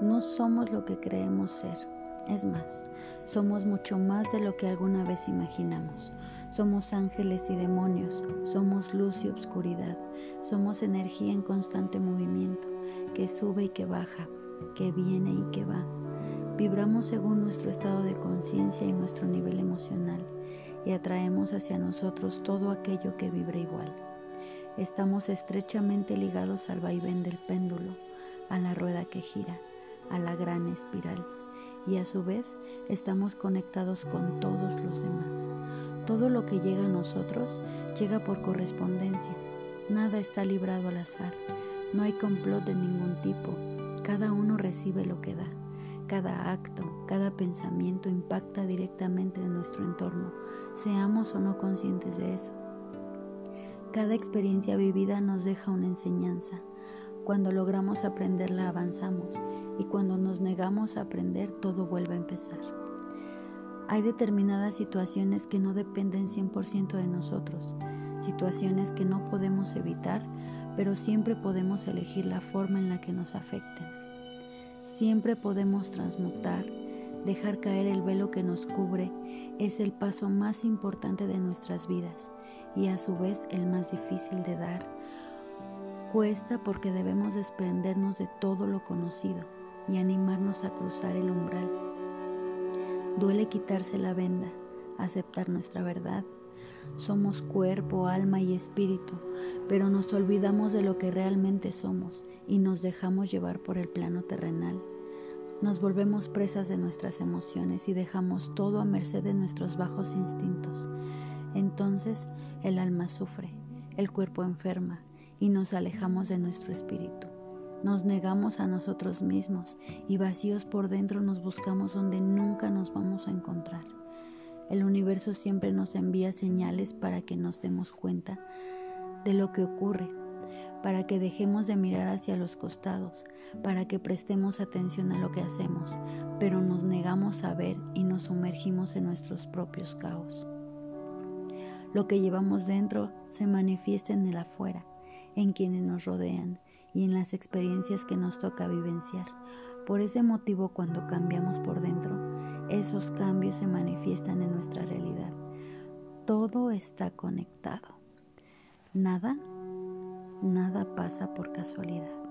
No somos lo que creemos ser. Es más, somos mucho más de lo que alguna vez imaginamos. Somos ángeles y demonios, somos luz y obscuridad, somos energía en constante movimiento, que sube y que baja, que viene y que va. Vibramos según nuestro estado de conciencia y nuestro nivel emocional y atraemos hacia nosotros todo aquello que vibra igual. Estamos estrechamente ligados al vaivén del péndulo, a la rueda que gira, a la gran espiral y a su vez estamos conectados con todos los demás. Todo lo que llega a nosotros llega por correspondencia. Nada está librado al azar. No hay complot de ningún tipo. Cada uno recibe lo que da. Cada acto, cada pensamiento impacta directamente en nuestro entorno, seamos o no conscientes de eso. Cada experiencia vivida nos deja una enseñanza. Cuando logramos aprenderla avanzamos y cuando nos negamos a aprender todo vuelve a empezar. Hay determinadas situaciones que no dependen 100% de nosotros, situaciones que no podemos evitar, pero siempre podemos elegir la forma en la que nos afecten. Siempre podemos transmutar, dejar caer el velo que nos cubre, es el paso más importante de nuestras vidas y a su vez el más difícil de dar. Cuesta porque debemos desprendernos de todo lo conocido y animarnos a cruzar el umbral Duele quitarse la venda, aceptar nuestra verdad. Somos cuerpo, alma y espíritu, pero nos olvidamos de lo que realmente somos y nos dejamos llevar por el plano terrenal. Nos volvemos presas de nuestras emociones y dejamos todo a merced de nuestros bajos instintos. Entonces el alma sufre, el cuerpo enferma y nos alejamos de nuestro espíritu. Nos negamos a nosotros mismos y vacíos por dentro nos buscamos donde nunca nos vamos a encontrar. El universo siempre nos envía señales para que nos demos cuenta de lo que ocurre, para que dejemos de mirar hacia los costados, para que prestemos atención a lo que hacemos, pero nos negamos a ver y nos sumergimos en nuestros propios caos. Lo que llevamos dentro se manifiesta en el afuera, en quienes nos rodean, y en las experiencias que nos toca vivenciar. Por ese motivo, cuando cambiamos por dentro, esos cambios se manifiestan en nuestra realidad. Todo está conectado. Nada, nada pasa por casualidad.